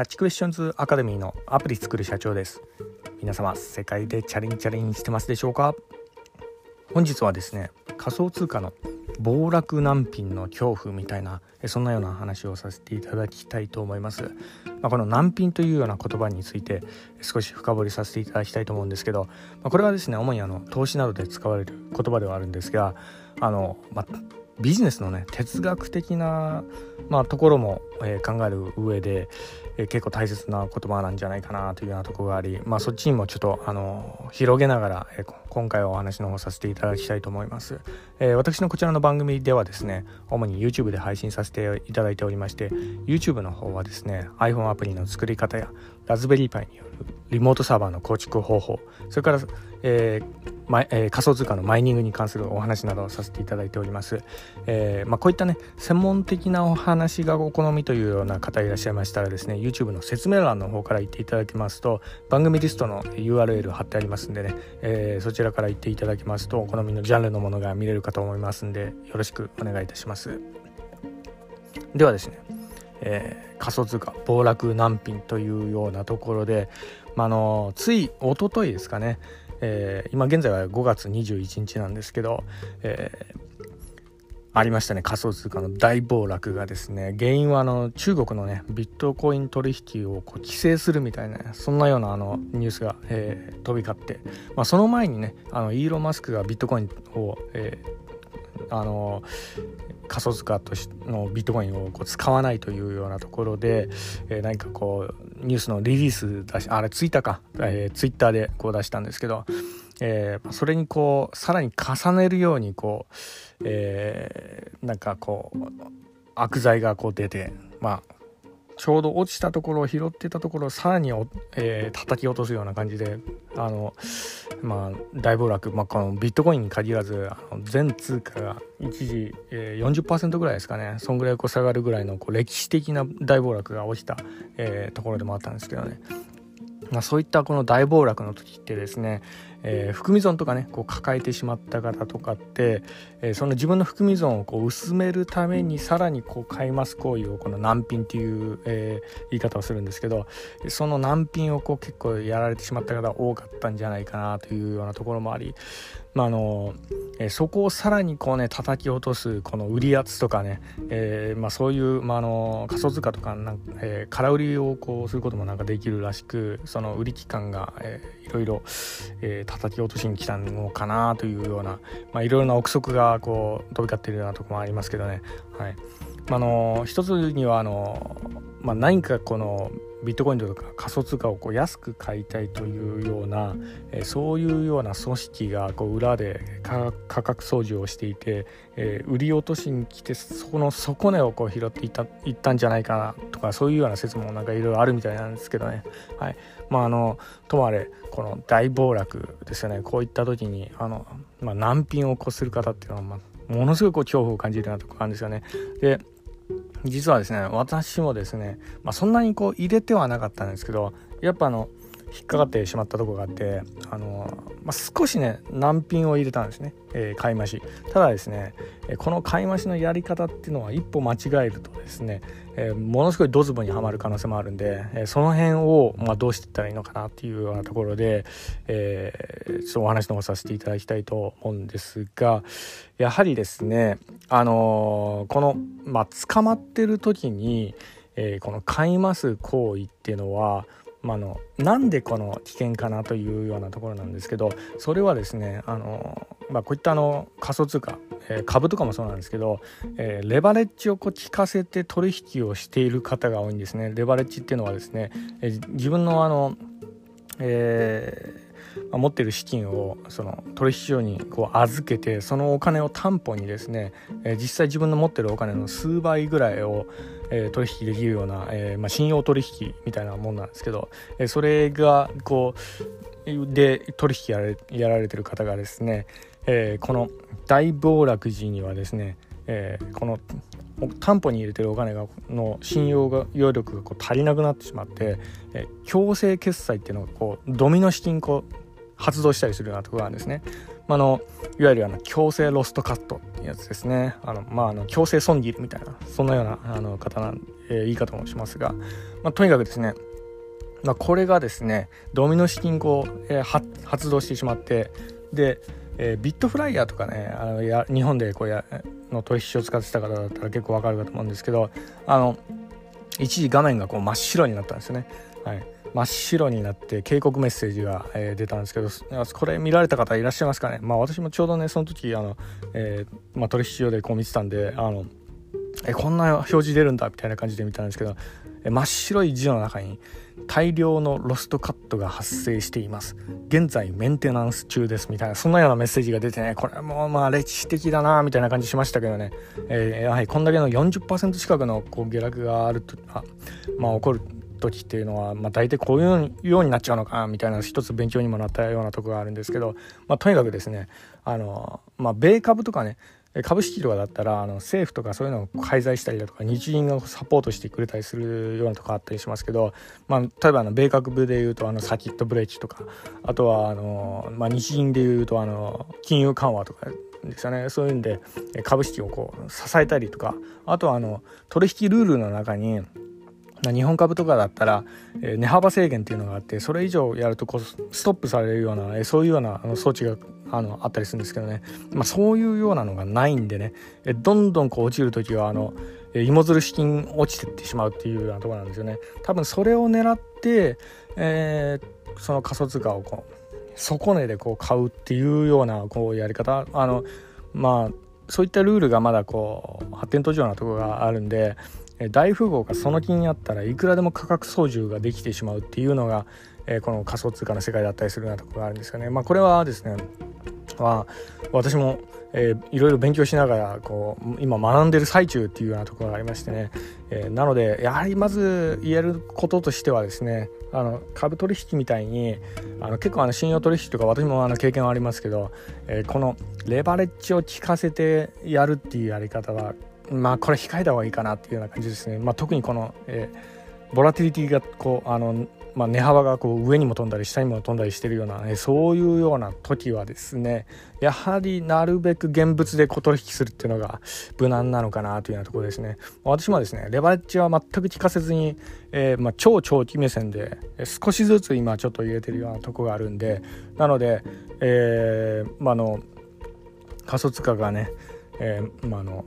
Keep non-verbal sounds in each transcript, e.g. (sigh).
ャッチクエスチョンズアカデミーのアプリ作る社長です。皆様世界でチャレンチャレンしてますでしょうか？本日はですね仮想通貨の暴落難品の恐怖みたいなそんなような話をさせていただきたいと思います、まあ、この難品というような言葉について少し深掘りさせていただきたいと思うんですけど、まあ、これはですね主にあの投資などで使われる言葉ではあるんですがあの、まあ、ビジネスのね哲学的な、まあ、ところも、えー、考える上で、えー、結構大切な言葉なんじゃないかなというようなところがあり、まあ、そっちにもちょっとあの広げながら、えー、今回はお話の方させていただきたいと思います、え私のこちらの番組ではですね主に YouTube で配信させていただいておりまして YouTube の方はですね iPhone アプリの作り方やラズベリーパイによるリモートサーバーの構築方法それから、えーまえー、仮想通貨のマイニングに関するお話などをさせていただいております、えー、まあ、こういったね専門的なお話がお好みというような方いらっしゃいましたらですね YouTube の説明欄の方から言っていただきますと番組リストの URL 貼ってありますんでね、え、そちらちらから行っていただきますとお好みのジャンルのものが見れるかと思いますんでよろしくお願いいたします。ではですね、え仮想通貨暴落難品というようなところで、まあのつい一昨日ですかねえー、今現在は5月21日なんですけど、えー、ありましたね。仮想通貨の大暴落がですね。原因はあの中国のねビットコイン取引をこう規制するみたいなそんなようなあのニュースが、えー、飛び交って、まあ、その前にねあのイーロン・マスクがビットコインを、えー、あの仮想通貨としのビットコインをこう使わないというようなところで、えー、何かこうニュースのリリース出しあれツイッターか、えー、ツイッターでこう出したんですけど、えー、それにこうさらに重ねるようにこう、えー、なんかこう悪罪がこう出てまあちょうど落ちたところを拾ってたところをさらにえー、叩き落とすような感じであの、まあ、大暴落、まあ、このビットコインに限らず全通貨が一時、えー、40%ぐらいですかねそんぐらいこう下がるぐらいのこう歴史的な大暴落が起きた、えー、ところでもあったんですけどね。まあ、そういったこの大暴落の時ってですね、えー、含み損とかねこう抱えてしまった方とかって、えー、その自分の含み損をこう薄めるためにさらにこう買います行為をこの難品っていう、えー、言い方をするんですけどその難品をこう結構やられてしまった方多かったんじゃないかなというようなところもあり、まあのえそこをさらにこうね叩き落とすこの売り圧とかね、えまあ、そういう、まあ、あの仮想通貨とかなんか、え空売りをこうすることもなんかできるらしくその売り期間が、えいろいろ、え叩き落としに来たのかなというような、まあ、いろいろな憶測がこう飛び交っているようなところもありますけどね。はいあの一つにはあの、まあ、何かこのビットコインとか仮想通貨をこう安く買いたいというような、え、そういうような組織がこう裏で価格操縦をしていて、え、売り落としに来てその底根をこう拾っていったいったんじゃないかなとかそういうような説もなんかいろいろあるみたいなんですけどね。はいまあ、あのともあれこの大暴落ですよねこういった時にあの、まあ、難品をこする方っていうのは、まあ、ものすごい恐怖を感じるようなところあるんですよね。で実はですね私もですね、まあ、そんなにこう入れてはなかったんですけどやっぱあの引っかかってしまったとこがあってあの、まあ、少しね難品を入れたんですね、えー、買い増し。ただですねこの買い増しのやり方っていうのは一歩間違えるとですね、えー、ものすごいドズボにはまる可能性もあるんで、えー、その辺を、まあ、どうしていったらいいのかなっていうようなところで、えー、ちょっとお話の方させていただきたいと思うんですがやはりですねあのこの、まあ、捕まってる時に、えこの買います行為っていうのはまあの、なんでこの危険かなというようなところなんですけどそれはですねあの、まあ、こういったあの仮想通貨、えー、株とかもそうなんですけど、えー、レバレッジをこう効かせて取引をしている方が多いんですね。レバレッジっていうのはですね、えー、自分のあの、えまあ、持ってる資金をその取引所にこう預けてそのお金を担保にですね、え、実際自分の持ってるお金の数倍ぐらいを、えー、取引できるような、えーまあ、信用取引みたいなもんなんですけど、え、それがこうで取引やられやられてる方がですね、え、この大暴落時にはですね、え、この担保に入れてるお金がの信用が用力がこう足りなくなってしまって、え、強制決済っていうのがこうドミノ式にこう発動したりするようなところがあるんですね。まあ、のいわゆるあの強制ロストカットっていうやつですね。あのまあ、あの強制損切りみたいなそんなようなあの方なん、えー、言い方もしますが、まあ、とにかくですねまあ、これがですねドミノ式にこう、えー、発動してしまってで、えー、ビットフライヤーとかねあのや日本でこうやの取引所を使ってた方だったら結構わかるかと思うんですけどあの一時画面がこう真っ白になったんですよね。はい真っ白になって警告メッセージが、えー、出たんですけどこれ見られた方いらっしゃいますかね？まあ私もちょうどねその時あの、えーまあ、取引所でこう見てたんであのえこんな表示出るんだみたいな感じで見たんですけど真っ白い字の中に大量のロストカットが発生しています。現在メンテナンス中ですみたいなそんなようなメッセージが出てねこれもまあ歴史的だなみたいな感じしましたけどね、えー、やはりこんだけの40%近くのこう下落があるとあまあ起こる時っていうのは、まあ、大体こういうようになっちゃうのかみたいな一つ勉強にもなったようなとこがあるんですけど、まあ、とにかくですねあの、まあ、米株とかね株式とかだったらあの政府とかそういうのを介在したりだとか日銀がサポートしてくれたりするようなとこあったりしますけど、まあ、例えばあの米国部でいうとあのサキットブレーキとかあとはあの、まあ、日銀でいうとあの金融緩和とかですよね。そういうんで株式をこう支えたりとかあとはあの取引ルールの中に日本株とかだったら、え値幅制限っていうのがあってそれ以上やるとこうストップされるような、えそういうようなあの装置があのあったりするんですけどね、まあ、そういうようなのがないんでね、えどんどんこう落ちる時はあの、え芋づる式に落ちてってしまうっていうようなとこなんですよね。多分それを狙って、えー、その仮想通貨をこう底値でこう買うっていうようなこうやり方。あのまあそういったルールがまだこう発展途上なとこがあるんで大富豪がその気になったらいくらでも価格操縦ができてしまうっていうのが、えこの仮想通貨の世界だったりするようなとこがあるんですよね。まあ、これはですね、まあ、私も、えー、いろいろ勉強しながらこう今学んでる最中っていうようなところがありましてね、えー、なのでやはりまず言えることとしてはですねあの株取引みたいにあの結構あの信用取引とか私もあの経験はありますけど、えー、このレバレッジを効かせてやるっていうやり方はまあこれ控えた方がいいかなっていうような感じですね。まあ、特にこの、えー、ボラティリティがこうあの、まあ、値幅がこう上にも飛んだり下にも飛んだりしてるような、ね、そういうような時はですねやはりなるべく現物で小取引するっていうのが無難なのかなというようなところですね。私もですねレバレッジは全く効かせずに、えー、まあ、超長期目線で少しずつ今ちょっと入れてるようなとこがあるんでなので、えー、まあの仮想通貨がね、えー、まあの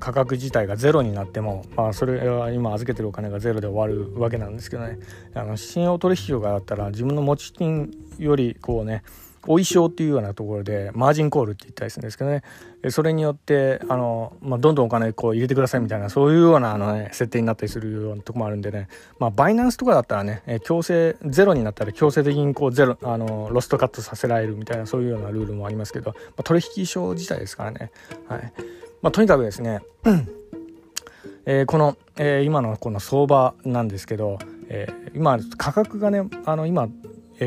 価格自体がゼロになっても、まあ、それは今預けてるお金がゼロで終わるわけなんですけどね。あの信用取引所があったら自分の持ち金よりこうねお衣装っていうようなところでマージンコールって言ったりするんですけどね。それによってあの、まあ、どんどんお金こう入れてくださいみたいなそういうようなあの、ね、設定になったりするようなとこもあるんでね、まあ、バイナンスとかだったらね強制ゼロになったら強制的にこうゼロあのロストカットさせられるみたいなそういうようなルールもありますけど、まあ、取引所自体ですからね。はい。まあ、とにかくですね、えー、この、えー、今のこの相場なんですけど、えー、今価格がねあの今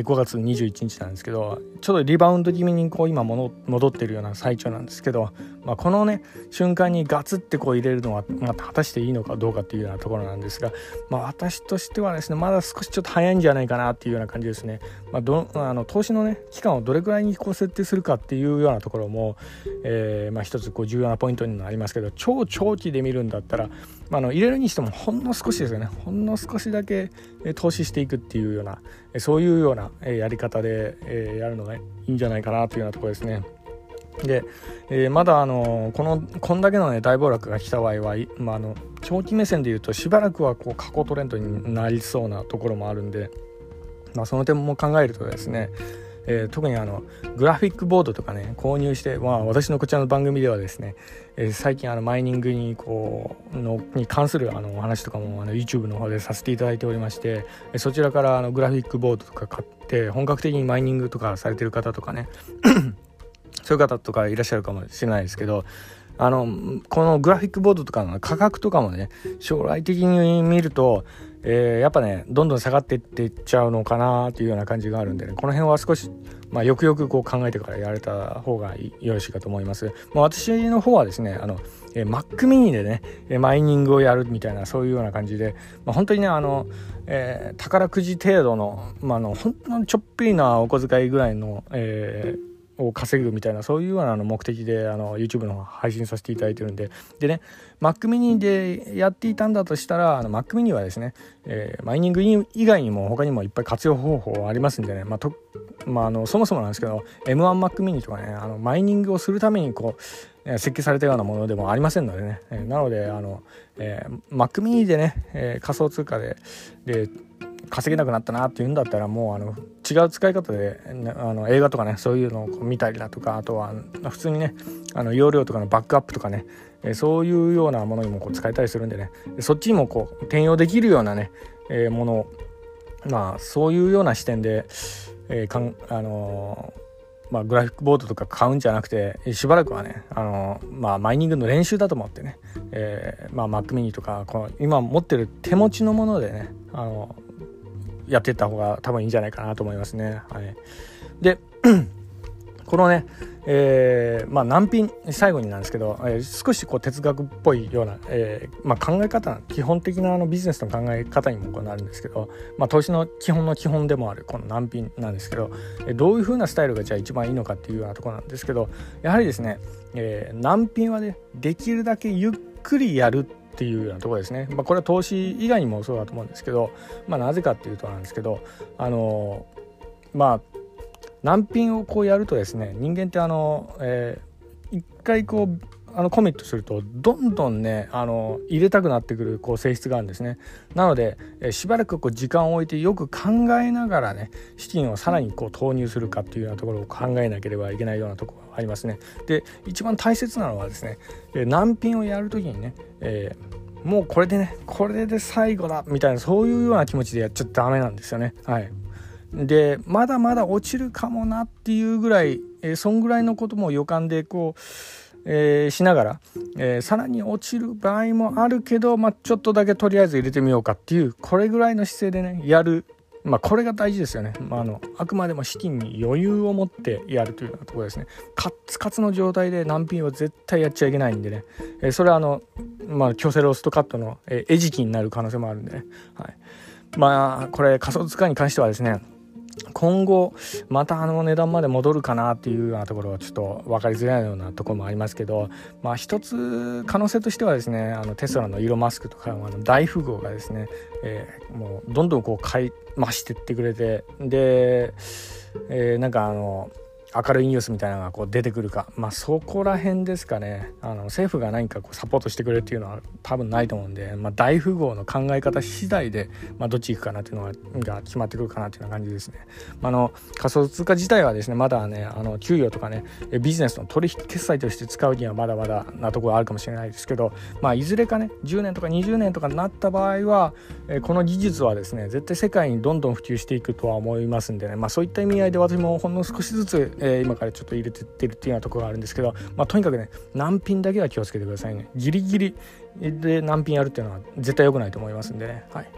5月21日なんですけどちょっとリバウンド気味にこう今戻ってるような最中なんですけど、まあ、このね瞬間にガツってこう入れるのは、まあ、果たしていいのかどうかっていうようなところなんですが、まあ、私としてはですねまだ少しちょっと早いんじゃないかなっていうような感じですね、まあ、どあの投資のね期間をどれくらいにこう設定するかっていうようなところも、えーまあ、一つこう重要なポイントになりますけど超長期で見るんだったら、まあ、の入れるにしてもほんの少しですよねほんの少しだけ投資していくっていうようなそういうようなやり方でやるのがいいんじゃないかなというようなところですね。で、えー、まだあのこのこんだけの、ね、大暴落が来た場合は、まあ、あの長期目線でいうとしばらくはこう過去トレンドになりそうなところもあるんで、まあ、その点も考えるとですねえー、特にあのグラフィックボードとかね購入して、まあ、私のこちらの番組ではですね、えー、最近あのマイニングにこうのに関するあのお話とかもあの YouTube の方でさせていただいておりましてそちらからあのグラフィックボードとか買って本格的にマイニングとかされてる方とかね (clears throat) そういう方とかいらっしゃるかもしれないですけどあのこのグラフィックボードとかの価格とかもね将来的に見るとえー、やっぱねどんどん下がっていってっちゃうのかなというような感じがあるんでねこの辺は少し、まあ、よくよくこう考えてからやれた方がよろしいかと思います、まあ、私の方はですねあのえー、Mac mini でねえマイニングをやるみたいなそういうような感じで、まあ、本当にねあの、えー、宝くじ程度の,、まあ、の本当にちょっぴりなお小遣いぐらいの、えー、を稼ぐみたいなそういうような目的であの YouTube の配信させていただいてるんで。でね Mac mini でやっていたんだとしたらあの Mac mini はですね、えー、マイニング以外にも他にもいっぱい活用方法ありますんでね、まあとまあ、あのそもそもなんですけど M1Mac mini とかねあのマイニングをするためにこう設計されたようなものでもありませんのでね、え、なのであの、えー、Mac mini でね、えー、仮想通貨でで稼げなくなったなっていうんだったらもうあの違う使い方で、あの映画とかねそういうのを見たりだとかあとは普通にねあの容量とかのバックアップとかねえそういうようなものにもこう使えたりするんでねそっちにもこう転用できるようなね、えー、ものをまあそういうような視点で、えー、かんあのーまあ、グラフィックボードとか買うんじゃなくてしばらくはねあの、まあ、マイニングの練習だと思ってね、えーまあ、Mac mini とかこの今持ってる手持ちのものでねあのやっていった方が多分いいんじゃないかなと思いますね。はい、で (clears throat) このね、えー、まあ難品最後になんですけど、えー、少しこう哲学っぽいような、えーまあ、考え方基本的なあのビジネスの考え方にもこうなるんですけど、まあ、投資の基本の基本でもあるこの難品なんですけど、え、どういうふうなスタイルがじゃあ一番いいのかっていうようなとこなんですけどやはりですね、えー、難品はねできるだけゆっくりやるってっていうようなところですね、まあ、これは投資以外にもそうだと思うんですけど、まあ、なぜかっていうとなんですけどあのまあ難品をこうやるとですね人間ってあの、えー、一回こうあのコミットするとどんどんねあの入れたくなってくるこう性質があるんですね。なので、えしばらくこう時間を置いてよく考えながらね資金をさらにこう投入するかっていうようなところを考えなければいけないようなところがありますね。で一番大切なのはですね、難品をやるときにね、えー、もうこれでねこれで最後だみたいなそういうような気持ちでやっちゃダメなんですよね。はい。でまだまだ落ちるかもなっていうぐらい、えー、そんぐらいのことも予感でこうえー、しながら、えー、さらに落ちる場合もあるけど、まあ、ちょっとだけとりあえず入れてみようかっていうこれぐらいの姿勢でねやる、まあ、これが大事ですよね、まあ、あのあくまでも資金に余裕を持ってやるというようなところですね。カッツカツの状態で難品は絶対やっちゃいけないんでね、えー、それはあの、まあ、強制ローストカットの、餌食になる可能性もあるんでね、はい、まあこれ仮想通貨に関してはですね今後またあの値段まで戻るかなっていうようなところはちょっと分かりづらいようなところもありますけど、まあ、一つ可能性としてはですねあのテスラのイーロン・マスクとかあの大富豪がですね、えー、もうどんどんこう買い増してってくれてで、えー、なんかあの明るいニュースみたいなのがこう出てくるか、まあ、そこら辺ですかね。あの政府が何かこうサポートしてくれるっていうのは多分ないと思うんで、まあ、大富豪の考え方次第で、まあ、どっち行くかなっていうのが決まってくるかなっていうような感じですね、まあ、の仮想通貨自体はですねまだねあの給与とかねビジネスの取引決済として使うにはまだまだなところあるかもしれないですけど、まあ、いずれかね10年とか20年とかになった場合はこの技術はですね絶対世界にどんどん普及していくとは思いますんでね、まあ、そういった意味合いで私もほんの少しずつえー、今からちょっと入れてってるっていうようなところがあるんですけど、まあ、とにかくね難品だけは気をつけてくださいねギリギリで難品やるっていうのは絶対良くないと思いますんでねはい。